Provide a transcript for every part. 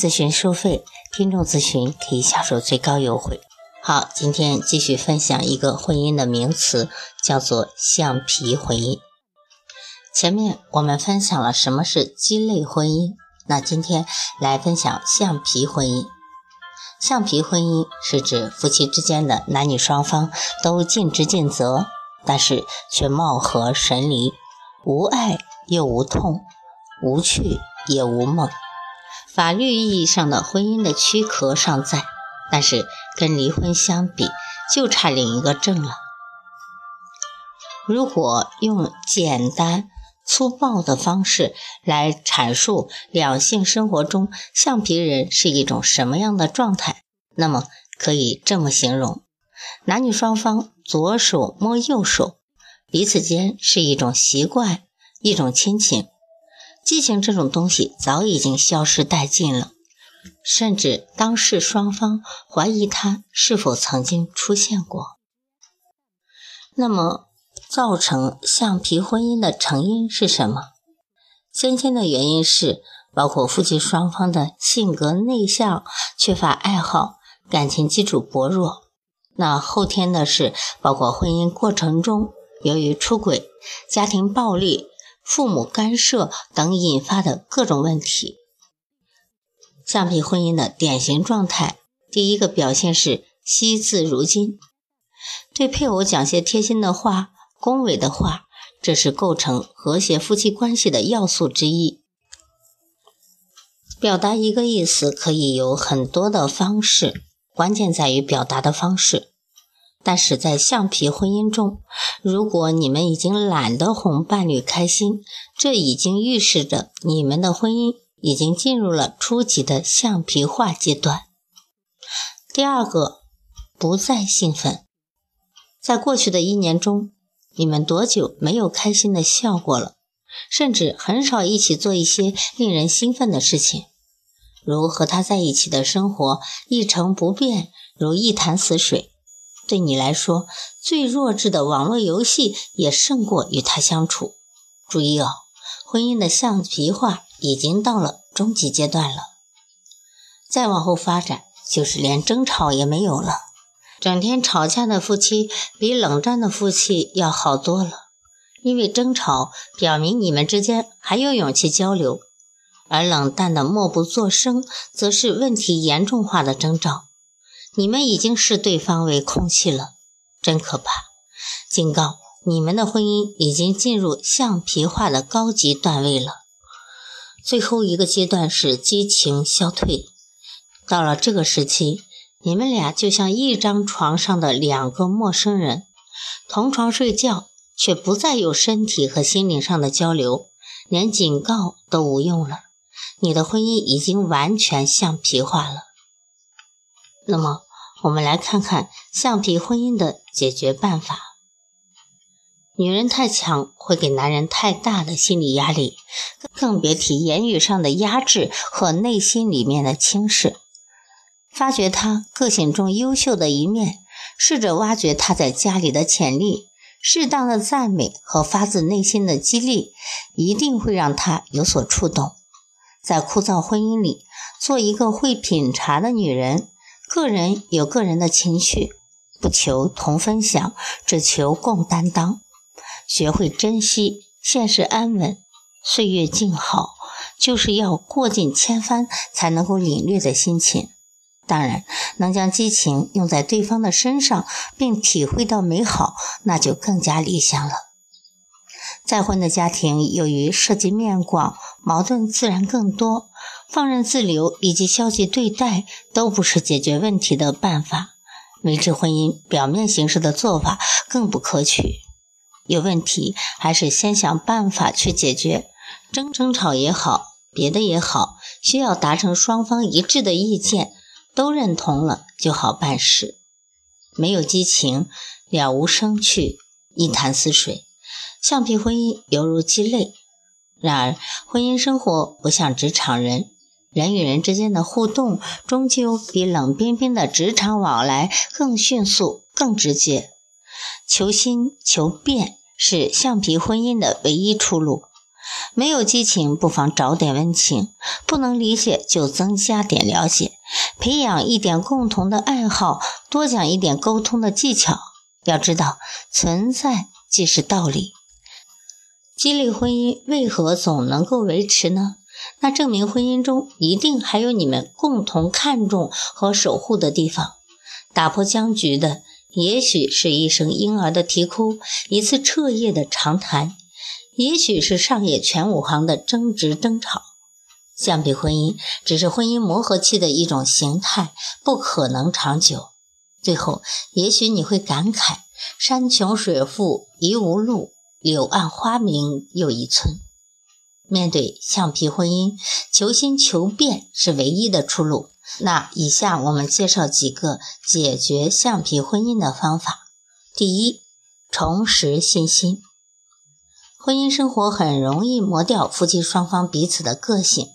咨询收费，听众咨询可以享受最高优惠。好，今天继续分享一个婚姻的名词，叫做橡皮婚姻。前面我们分享了什么是鸡肋婚姻，那今天来分享橡皮婚姻。橡皮婚姻是指夫妻之间的男女双方都尽职尽责。但是却貌合神离，无爱又无痛，无趣也无梦。法律意义上的婚姻的躯壳尚在，但是跟离婚相比，就差另一个证了。如果用简单粗暴的方式来阐述两性生活中橡皮人是一种什么样的状态，那么可以这么形容。男女双方左手摸右手，彼此间是一种习惯，一种亲情。激情这种东西早已经消失殆尽了，甚至当事双方怀疑它是否曾经出现过。那么，造成橡皮婚姻的成因是什么？先天的原因是包括夫妻双方的性格内向、缺乏爱好、感情基础薄弱。那后天的是包括婚姻过程中由于出轨、家庭暴力、父母干涉等引发的各种问题。橡皮婚姻的典型状态，第一个表现是惜字如金，对配偶讲些贴心的话、恭维的话，这是构成和谐夫妻关系的要素之一。表达一个意思可以有很多的方式。关键在于表达的方式，但是在橡皮婚姻中，如果你们已经懒得哄伴侣开心，这已经预示着你们的婚姻已经进入了初级的橡皮化阶段。第二个，不再兴奋，在过去的一年中，你们多久没有开心的笑过了？甚至很少一起做一些令人兴奋的事情。如和他在一起的生活一成不变，如一潭死水。对你来说，最弱智的网络游戏也胜过与他相处。注意哦，婚姻的橡皮化已经到了终极阶段了。再往后发展，就是连争吵也没有了。整天吵架的夫妻比冷战的夫妻要好多了，因为争吵表明你们之间还有勇气交流。而冷淡的默不作声，则是问题严重化的征兆。你们已经视对方为空气了，真可怕！警告，你们的婚姻已经进入橡皮化的高级段位了。最后一个阶段是激情消退。到了这个时期，你们俩就像一张床上的两个陌生人，同床睡觉，却不再有身体和心灵上的交流，连警告都无用了。你的婚姻已经完全橡皮化了。那么，我们来看看橡皮婚姻的解决办法。女人太强会给男人太大的心理压力，更别提言语上的压制和内心里面的轻视。发掘他个性中优秀的一面，试着挖掘他在家里的潜力，适当的赞美和发自内心的激励，一定会让他有所触动。在枯燥婚姻里，做一个会品茶的女人。个人有个人的情绪，不求同分享，只求共担当。学会珍惜现实安稳，岁月静好，就是要过尽千帆才能够领略的心情。当然，能将激情用在对方的身上，并体会到美好，那就更加理想了。再婚的家庭由于涉及面广。矛盾自然更多，放任自流以及消极对待都不是解决问题的办法。维持婚姻表面形式的做法更不可取。有问题还是先想办法去解决。争争吵也好，别的也好，需要达成双方一致的意见，都认同了就好办事。没有激情，了无生趣，一潭死水。橡皮婚姻犹如鸡肋。然而，婚姻生活不像职场人，人与人之间的互动终究比冷冰冰的职场往来更迅速、更直接。求新求变是橡皮婚姻的唯一出路。没有激情，不妨找点温情；不能理解，就增加点了解，培养一点共同的爱好，多讲一点沟通的技巧。要知道，存在即是道理。激励婚姻为何总能够维持呢？那证明婚姻中一定还有你们共同看重和守护的地方。打破僵局的，也许是一声婴儿的啼哭，一次彻夜的长谈，也许是上演全武行的争执争吵。相比婚姻只是婚姻磨合期的一种形态，不可能长久。最后，也许你会感慨：山穷水复疑无路。柳暗花明又一村。面对橡皮婚姻，求新求变是唯一的出路。那以下我们介绍几个解决橡皮婚姻的方法。第一，重拾信心。婚姻生活很容易磨掉夫妻双方彼此的个性，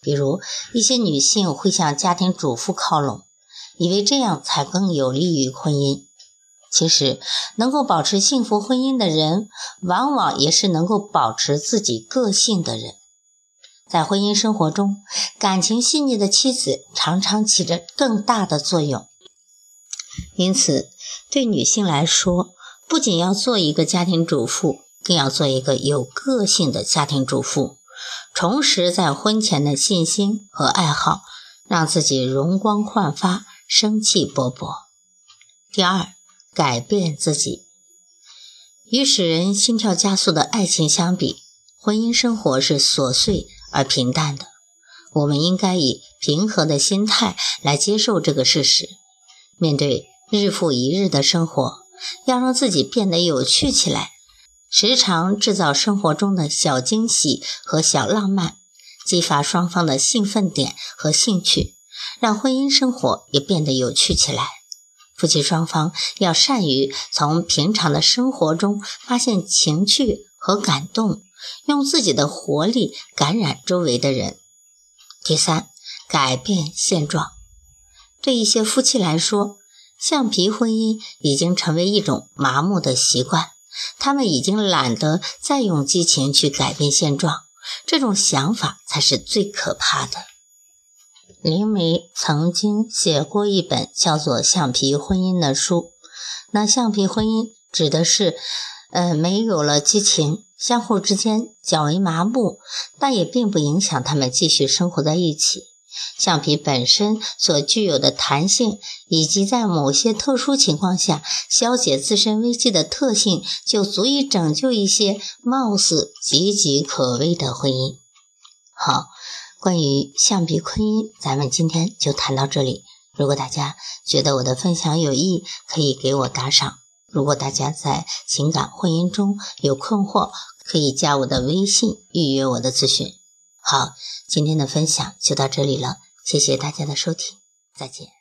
比如一些女性会向家庭主妇靠拢，以为这样才更有利于婚姻。其实，能够保持幸福婚姻的人，往往也是能够保持自己个性的人。在婚姻生活中，感情细腻的妻子常常起着更大的作用。因此，对女性来说，不仅要做一个家庭主妇，更要做一个有个性的家庭主妇，重拾在婚前的信心和爱好，让自己容光焕发、生气勃勃。第二。改变自己，与使人心跳加速的爱情相比，婚姻生活是琐碎而平淡的。我们应该以平和的心态来接受这个事实。面对日复一日的生活，要让自己变得有趣起来，时常制造生活中的小惊喜和小浪漫，激发双方的兴奋点和兴趣，让婚姻生活也变得有趣起来。夫妻双方要善于从平常的生活中发现情趣和感动，用自己的活力感染周围的人。第三，改变现状。对一些夫妻来说，橡皮婚姻已经成为一种麻木的习惯，他们已经懒得再用激情去改变现状。这种想法才是最可怕的。林梅曾经写过一本叫做《橡皮婚姻》的书。那橡皮婚姻指的是，呃，没有了激情，相互之间较为麻木，但也并不影响他们继续生活在一起。橡皮本身所具有的弹性，以及在某些特殊情况下消解自身危机的特性，就足以拯救一些貌似岌岌可危的婚姻。好。关于橡皮婚姻，咱们今天就谈到这里。如果大家觉得我的分享有益，可以给我打赏。如果大家在情感婚姻中有困惑，可以加我的微信预约我的咨询。好，今天的分享就到这里了，谢谢大家的收听，再见。